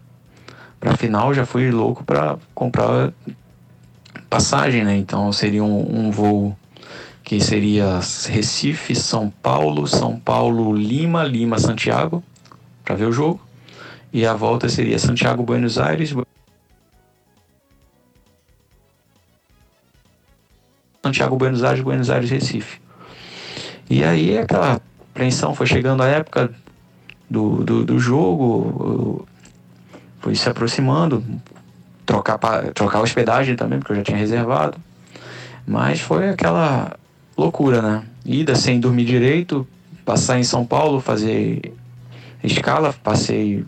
Speaker 6: para a final, já fui louco para comprar passagem, né? Então seria um, um, voo que seria Recife, São Paulo, São Paulo, Lima, Lima, Santiago, para ver o jogo. E a volta seria Santiago, Buenos Aires, Santiago, Buenos Aires, Buenos Aires, Recife. E aí aquela apreensão foi chegando a época do, do, do jogo, foi se aproximando, trocar, trocar hospedagem também, porque eu já tinha reservado. Mas foi aquela loucura, né? Ida sem dormir direito, passar em São Paulo, fazer escala, passei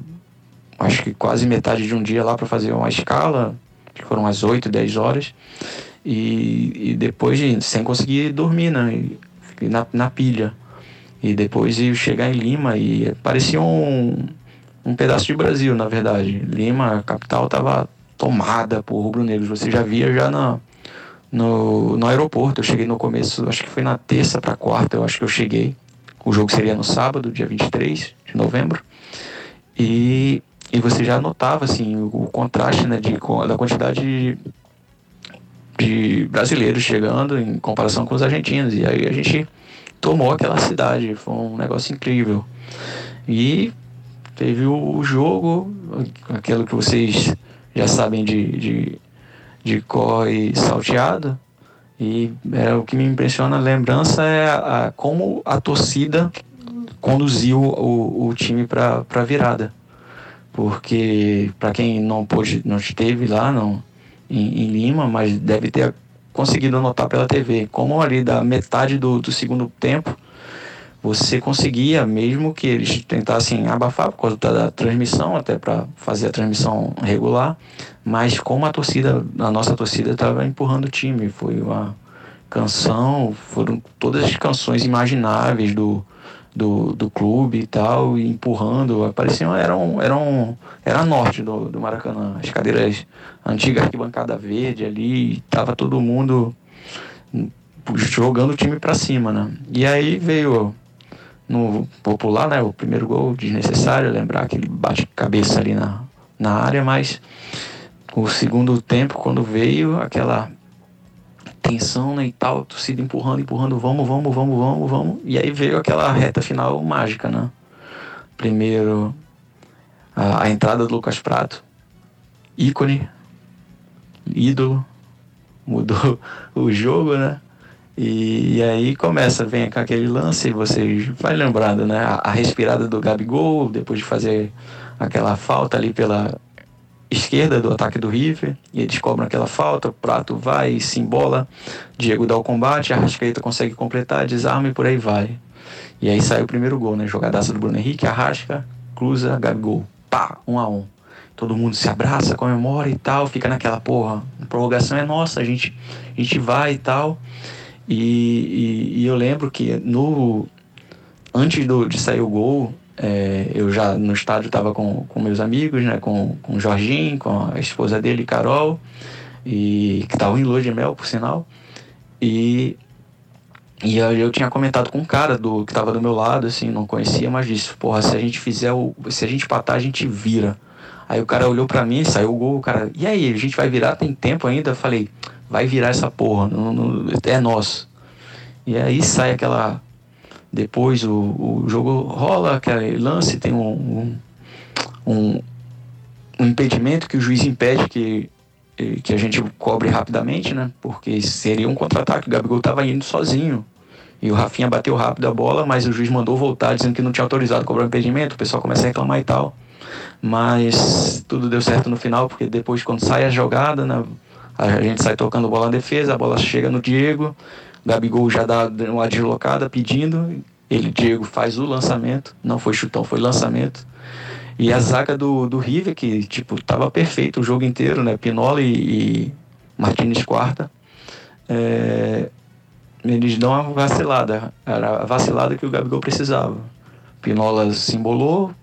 Speaker 6: acho que quase metade de um dia lá para fazer uma escala, que foram umas 8, 10 horas. E, e depois, de, sem conseguir dormir, né? Na, na pilha. E depois de chegar em Lima e parecia um, um pedaço de Brasil, na verdade. Lima, a capital, estava tomada por rubro-negros. Você já via já na, no, no aeroporto. Eu cheguei no começo, acho que foi na terça para quarta, eu acho que eu cheguei. O jogo seria no sábado, dia 23 de novembro. E, e você já notava assim, o, o contraste né, de, da quantidade de de brasileiros chegando em comparação com os argentinos. E aí a gente tomou aquela cidade, foi um negócio incrível. E teve o jogo, aquilo que vocês já sabem de, de, de corre salteado. E é, o que me impressiona a lembrança é a, a como a torcida conduziu o, o time para a virada. Porque, para quem não pôde, não esteve lá, não, em, em Lima, mas deve ter conseguido notar pela TV. Como ali da metade do, do segundo tempo, você conseguia, mesmo que eles tentassem abafar por causa da transmissão, até para fazer a transmissão regular, mas como a torcida, a nossa torcida estava empurrando o time, foi uma canção, foram todas as canções imagináveis do, do, do clube e tal, e empurrando, pareciam, eram, eram, era norte do, do Maracanã, as cadeiras, a antiga arquibancada verde ali, tava todo mundo jogando o time para cima, né? E aí veio no popular, né, o primeiro gol desnecessário, lembrar que ele bate cabeça ali na, na área, mas o segundo tempo, quando veio aquela tensão né, e tal, torcida empurrando, empurrando, vamos, vamos, vamos, vamos, vamos. E aí veio aquela reta final mágica, né? Primeiro, a, a entrada do Lucas Prato, ícone, ídolo, mudou *laughs* o jogo, né? E, e, aí começa, vem com aquele lance, você vai lembrando, né? A, a, respirada do Gabigol, depois de fazer aquela falta ali pela esquerda do ataque do River, e eles cobram aquela falta, o Prato vai, se embola, Diego dá o combate, a Rascaeta consegue completar, desarma e por aí vai. E aí sai o primeiro gol, né? Jogadaça do Bruno Henrique, Arrasca, cruza, Gabigol, pá, um a um. Todo mundo se abraça, comemora e tal, fica naquela porra, a prorrogação é nossa, a gente, a gente vai e tal. E, e, e eu lembro que no antes do, de sair o gol, é, eu já no estádio estava com, com meus amigos, né, com, com o Jorginho, com a esposa dele, Carol, e que estavam em lua de mel, por sinal. E, e eu, eu tinha comentado com um cara do, que estava do meu lado, assim, não conhecia, mas disse, porra, se a gente fizer o. Se a gente patar, a gente vira. Aí o cara olhou para mim, saiu o gol, o cara, e aí, a gente vai virar? Tem tempo ainda? Eu falei, vai virar essa porra, não, não, é nosso. E aí sai aquela depois o, o jogo rola, aquele lance, tem um, um, um impedimento que o juiz impede que, que a gente cobre rapidamente, né? Porque seria um contra-ataque. O Gabigol estava indo sozinho. E o Rafinha bateu rápido a bola, mas o juiz mandou voltar dizendo que não tinha autorizado cobrar o impedimento. O pessoal começa a reclamar e tal. Mas tudo deu certo no final, porque depois, quando sai a jogada, né, a gente sai tocando bola na defesa, a bola chega no Diego, Gabigol já dá uma deslocada pedindo, ele, Diego, faz o lançamento, não foi chutão, foi lançamento. E a zaga do, do River, que, tipo, tava perfeito o jogo inteiro, né? Pinola e, e Martinez quarta. É, eles dão uma vacilada. Era a vacilada que o Gabigol precisava. Pinola se embolou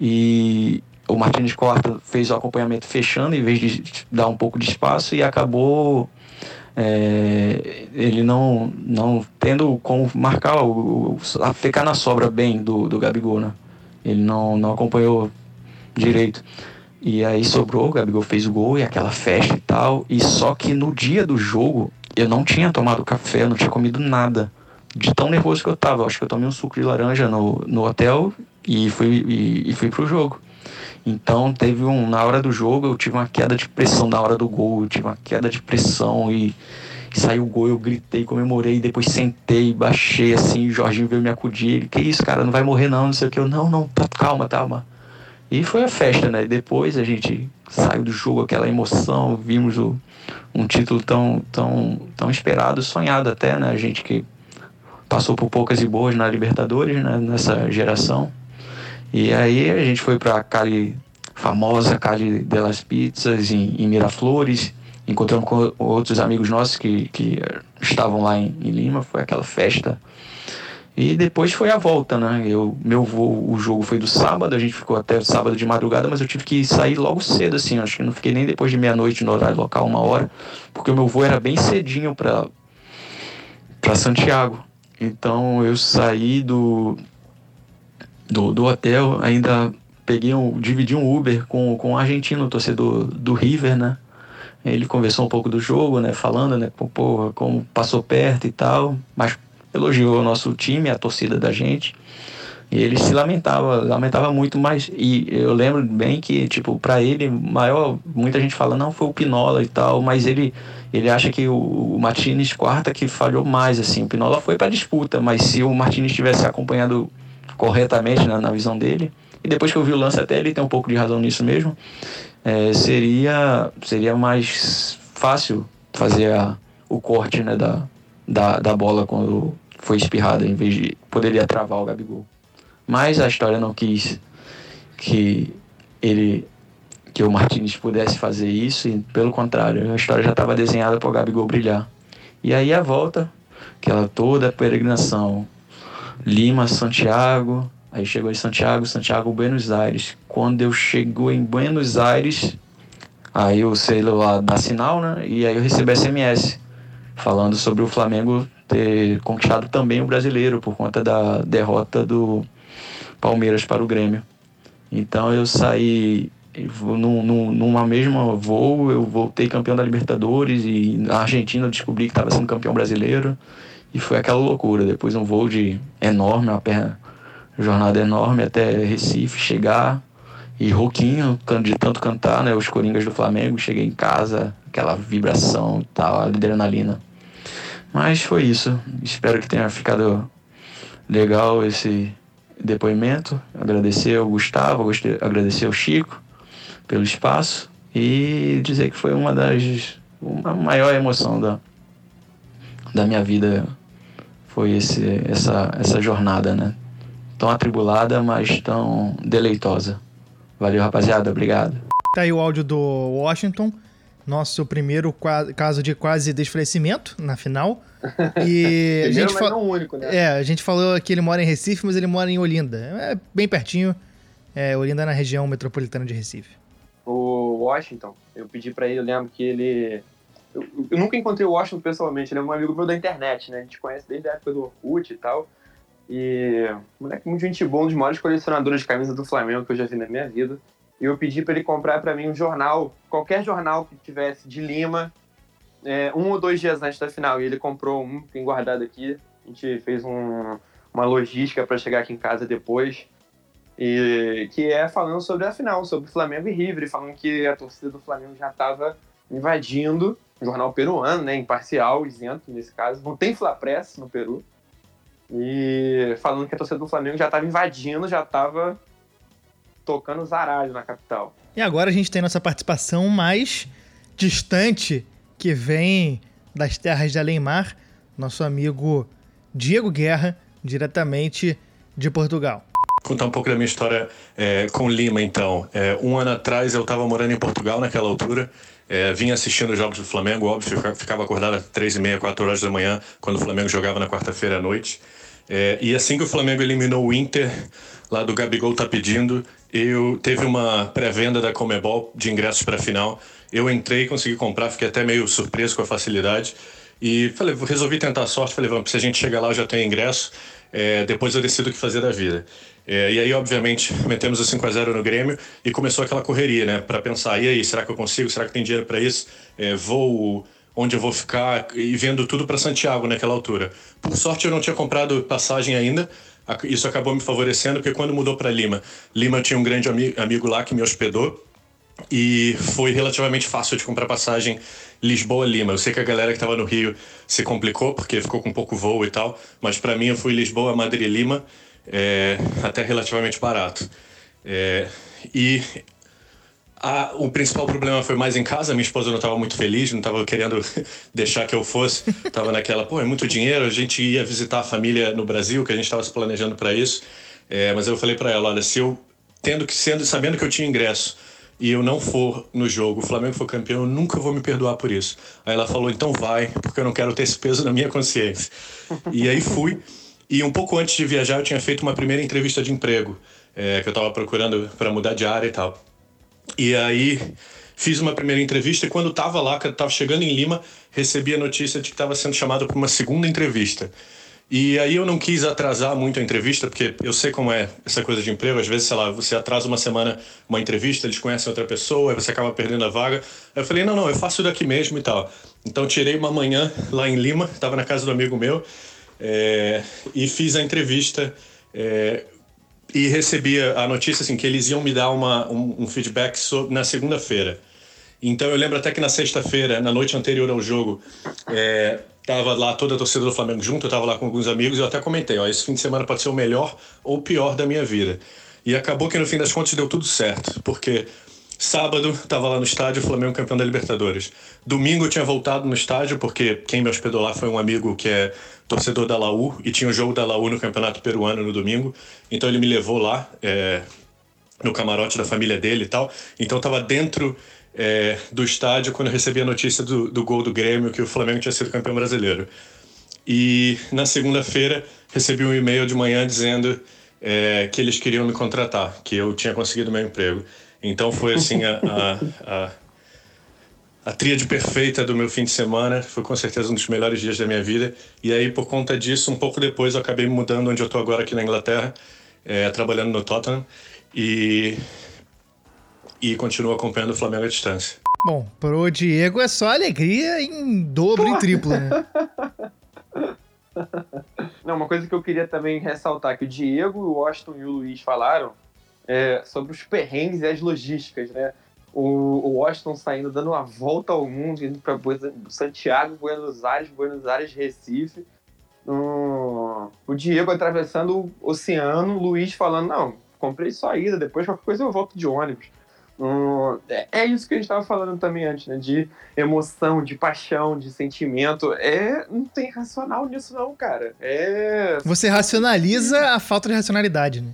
Speaker 6: e o Martinez quarta fez o acompanhamento fechando em vez de dar um pouco de espaço e acabou é, ele não, não tendo como marcar, o, o, ficar na sobra bem do, do Gabigol, né? Ele não, não acompanhou direito. E aí sobrou, o Gabigol fez o gol e aquela festa e tal. E só que no dia do jogo, eu não tinha tomado café, não tinha comido nada. De tão nervoso que eu tava. Acho que eu tomei um suco de laranja no, no hotel e fui, e, e fui pro jogo. Então teve um. Na hora do jogo eu tive uma queda de pressão na hora do gol, eu tive uma queda de pressão e, e saiu o gol, eu gritei, comemorei, depois sentei, baixei assim, o Jorginho veio me acudir, ele, que isso, cara, não vai morrer não, não sei o que. Eu, não, não, tá, calma, calma. E foi a festa, né? Depois a gente saiu do jogo, aquela emoção, vimos o, um título tão, tão, tão esperado, sonhado até, né? A gente que passou por poucas e boas na Libertadores, né? Nessa geração. E aí a gente foi para a Cali, famosa Cali delas Pizzas, em, em, Miraflores. Encontramos com outros amigos nossos que, que estavam lá em, em Lima. Foi aquela festa. E depois foi a volta, né? Eu, meu voo, o jogo foi do sábado, a gente ficou até o sábado de madrugada, mas eu tive que sair logo cedo, assim. Acho que não fiquei nem depois de meia-noite no horário local, uma hora, porque o meu voo era bem cedinho para Santiago. Então eu saí do, do, do hotel, ainda peguei um, dividi um Uber com, com um argentino, torcedor do River, né? Ele conversou um pouco do jogo, né? Falando, né? Pô, como passou perto e tal, mas elogiou o nosso time, a torcida da gente. E ele se lamentava, lamentava muito, mas e eu lembro bem que, tipo, para ele, maior, muita gente fala, não, foi o Pinola e tal, mas ele ele acha que o, o Martinez quarta que falhou mais, assim, o Pinola foi para disputa, mas se o Martinez tivesse acompanhado corretamente na, na, visão dele. E depois que eu vi o lance até, ele tem um pouco de razão nisso mesmo. É, seria, seria mais fácil fazer a, o corte né, da, da, da bola quando foi espirrada, em vez de poderia travar o Gabigol. Mas a história não quis que ele que o Martinez pudesse fazer isso e pelo contrário, a história já estava desenhada para o Gabigol brilhar. E aí a volta, aquela toda peregrinação, Lima, Santiago, aí chegou em Santiago, Santiago, Buenos Aires. Quando eu chego em Buenos Aires, aí o celular dá sinal, né? E aí eu recebi SMS falando sobre o Flamengo ter conquistado também o brasileiro por conta da derrota do Palmeiras para o Grêmio. Então eu saí num, numa mesma voo, eu voltei campeão da Libertadores e na Argentina eu descobri que estava sendo campeão brasileiro e foi aquela loucura. Depois um voo de enorme, uma perna, jornada enorme até Recife, chegar e rouquinho, de tanto cantar, né, os Coringas do Flamengo, cheguei em casa, aquela vibração e tal, adrenalina. Mas foi isso. Espero que tenha ficado legal esse depoimento. Agradecer ao Gustavo, agradecer ao Chico pelo espaço e dizer que foi uma das uma maior emoção da, da minha vida foi esse essa essa jornada, né? Tão atribulada, mas tão deleitosa. Valeu, rapaziada, obrigado.
Speaker 1: Tá aí o áudio do Washington nosso primeiro caso de quase desfalecimento na final.
Speaker 2: E *laughs* a gente mas não único, né?
Speaker 1: É, a gente falou que ele mora em Recife, mas ele mora em Olinda. É bem pertinho. É, Olinda é na região metropolitana de Recife.
Speaker 2: O Washington, eu pedi para ele, eu lembro que ele. Eu, eu, nunca encontrei o Washington pessoalmente, ele é um amigo meu da internet, né? A gente conhece desde a época do Orkut e tal. E moleque muito gente bom, um dos maiores colecionadores de camisas do Flamengo que eu já vi na minha vida e eu pedi para ele comprar para mim um jornal, qualquer jornal que tivesse de Lima, é, um ou dois dias antes da final. E ele comprou um, tem guardado aqui. A gente fez um, uma logística para chegar aqui em casa depois. E que é falando sobre a final, sobre Flamengo e River, falando que a torcida do Flamengo já estava invadindo, jornal peruano, né, imparcial, isento nesse caso, não tem Flapress no Peru. E falando que a torcida do Flamengo já estava invadindo, já estava tocando zaralho na capital.
Speaker 1: E agora a gente tem nossa participação mais distante, que vem das terras de Além-Mar, nosso amigo Diego Guerra, diretamente de Portugal.
Speaker 7: Contar um pouco da minha história é, com Lima, então. É, um ano atrás eu estava morando em Portugal naquela altura. É, vinha assistindo os jogos do Flamengo, óbvio, ficava acordado às três e meia, quatro horas da manhã, quando o Flamengo jogava na quarta-feira à noite. É, e assim que o Flamengo eliminou o Inter, lá do Gabigol tá pedindo, eu teve uma pré-venda da Comebol de ingressos para a final. Eu entrei, consegui comprar, fiquei até meio surpreso com a facilidade. E falei, resolvi tentar a sorte. Falei, vamos, se a gente chegar lá, eu já tenho ingresso. É, depois eu decido o que fazer da vida. É, e aí, obviamente, metemos o 5 a 0 no Grêmio e começou aquela correria, né? Para pensar, e aí, será que eu consigo? Será que tem dinheiro para isso? É, vou onde eu vou ficar e vendo tudo para Santiago naquela altura. Por sorte, eu não tinha comprado passagem ainda, isso acabou me favorecendo, porque quando mudou para Lima, Lima tinha um grande ami amigo lá que me hospedou e foi relativamente fácil de comprar passagem Lisboa-Lima. Eu sei que a galera que estava no Rio se complicou porque ficou com pouco voo e tal, mas para mim eu fui Lisboa, Madrid, Lima, é, até relativamente barato. É, e a, o principal problema foi mais em casa. Minha esposa não estava muito feliz, não estava querendo *laughs* deixar que eu fosse. Estava naquela, pô, é muito dinheiro. A gente ia visitar a família no Brasil, que a gente estava se planejando para isso. É, mas eu falei para ela, olha, se eu tendo que sendo sabendo que eu tinha ingresso e eu não for no jogo, o Flamengo for campeão, eu nunca vou me perdoar por isso. Aí ela falou, então vai, porque eu não quero ter esse peso na minha consciência. E aí fui. E um pouco antes de viajar, eu tinha feito uma primeira entrevista de emprego, é, que eu estava procurando para mudar de área e tal. E aí fiz uma primeira entrevista e quando estava lá, estava chegando em Lima, recebi a notícia de que estava sendo chamado para uma segunda entrevista. E aí eu não quis atrasar muito a entrevista, porque eu sei como é essa coisa de emprego. Às vezes, sei lá, você atrasa uma semana uma entrevista, eles conhecem outra pessoa, aí você acaba perdendo a vaga. Aí eu falei, não, não, eu faço daqui mesmo e tal. Então tirei uma manhã lá em Lima, estava na casa do amigo meu, é, e fiz a entrevista é, e recebi a notícia assim que eles iam me dar uma, um, um feedback sobre, na segunda-feira. Então eu lembro até que na sexta-feira, na noite anterior ao jogo, é, tava lá toda a torcida do Flamengo junto, eu tava lá com alguns amigos eu até comentei, ó, esse fim de semana pode ser o melhor ou o pior da minha vida. E acabou que no fim das contas deu tudo certo, porque Sábado, estava lá no estádio, Flamengo campeão da Libertadores. Domingo, eu tinha voltado no estádio, porque quem me hospedou lá foi um amigo que é torcedor da Laú, e tinha o um jogo da Laú no Campeonato Peruano no domingo. Então, ele me levou lá, é, no camarote da família dele e tal. Então, estava dentro é, do estádio quando eu recebi a notícia do, do gol do Grêmio que o Flamengo tinha sido campeão brasileiro. E na segunda-feira recebi um e-mail de manhã dizendo é, que eles queriam me contratar, que eu tinha conseguido meu emprego. Então foi assim a, a, a, a tríade perfeita do meu fim de semana. Foi com certeza um dos melhores dias da minha vida. E aí, por conta disso, um pouco depois, eu acabei me mudando onde eu estou agora, aqui na Inglaterra, é, trabalhando no Tottenham. E, e continuo acompanhando o Flamengo à distância.
Speaker 1: Bom, pro Diego é só alegria em dobro e triplo, né? *laughs*
Speaker 2: Não, uma coisa que eu queria também ressaltar que o Diego, o Washington e o Luiz falaram é, sobre os perrengues e as logísticas, né? O, o Washington saindo, dando uma volta ao mundo, indo para Santiago, Buenos Aires, Buenos Aires, Recife. Um, o Diego atravessando o oceano, o Luiz falando, não, comprei só a ida, depois qualquer coisa eu volto de ônibus. É, é, isso que a gente estava falando também antes, né? De emoção, de paixão, de sentimento. É, não tem racional nisso, não, cara. É.
Speaker 1: Você racionaliza a falta de racionalidade, né?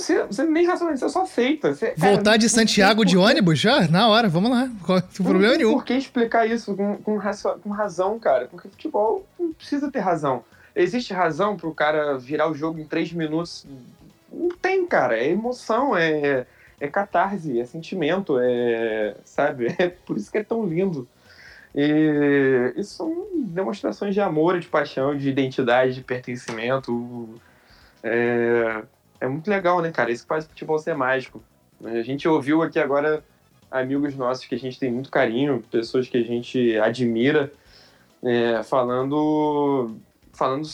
Speaker 2: Você, você nem racionaliza, você só aceita. Você,
Speaker 1: Voltar cara, de Santiago de ônibus já? Na hora, vamos lá. Qual é o problema nenhum.
Speaker 2: Por que explicar isso com, com, com razão, cara? Porque futebol não precisa ter razão. Existe razão para o cara virar o jogo em três minutos? Não tem, cara. É emoção, é é catarse, é sentimento, é. Sabe? *laughs* É por isso que é tão lindo. E isso são demonstrações de amor, de paixão, de identidade, de pertencimento. É, é muito legal, né, cara? Isso que faz o futebol ser mágico. A gente ouviu aqui agora amigos nossos que a gente tem muito carinho, pessoas que a gente admira, é, falando, falando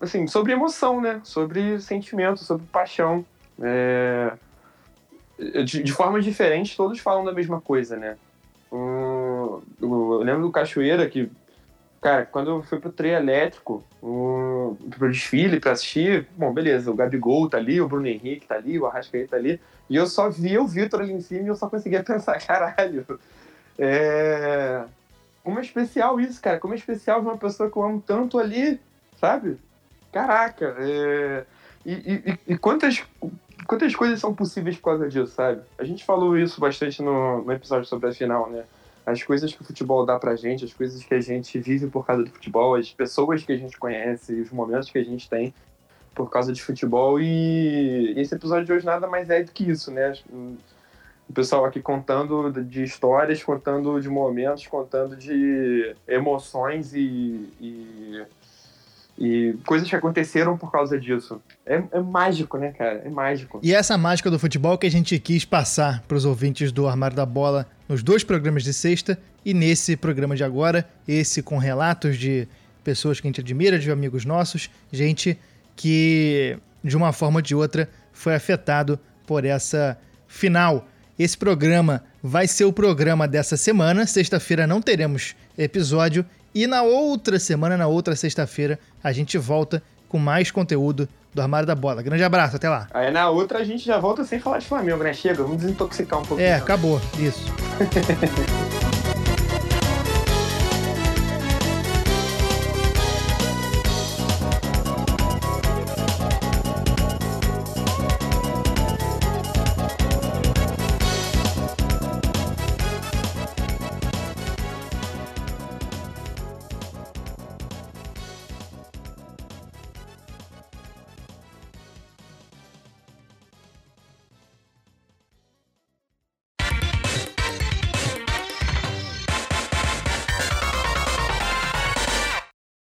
Speaker 2: assim, sobre emoção, né? Sobre sentimento, sobre paixão. É, de, de formas diferentes, todos falam da mesma coisa, né? Um, eu lembro do Cachoeira que, cara, quando eu fui pro trio elétrico, um, pro desfile pra assistir, bom, beleza, o Gabigol tá ali, o Bruno Henrique tá ali, o Arrascaeta tá ali, e eu só via o Vitor ali em cima e eu só conseguia *laughs* pensar, caralho, é... Como é especial isso, cara, como é especial ver uma pessoa que eu amo tanto ali, sabe? Caraca, é... E, e, e, quantas quantas coisas são possíveis por causa disso, sabe? A gente falou isso bastante no, no episódio sobre a final, né? As coisas que o futebol dá pra gente, as coisas que a gente vive por causa do futebol, as pessoas que a gente conhece, os momentos que a gente tem por causa de futebol. E esse episódio de hoje nada mais é do que isso, né? O pessoal aqui contando de histórias, contando de momentos, contando de emoções e, e e coisas que aconteceram por causa disso. É, é, mágico, né, cara? É mágico.
Speaker 1: E essa mágica do futebol que a gente quis passar para os ouvintes do Armário da Bola nos dois programas de sexta e nesse programa de agora, esse com relatos de pessoas que a gente admira, de amigos nossos, gente que de uma forma ou de outra foi afetado por essa final. Esse programa vai ser o programa dessa semana. Sexta-feira não teremos episódio e na outra semana, na outra sexta-feira, a gente volta com mais conteúdo do Armário da Bola. Grande abraço, até lá.
Speaker 2: Aí na outra a gente já volta sem falar de Flamengo, né? Chega, vamos desintoxicar um pouco.
Speaker 1: É, acabou. Isso. *laughs*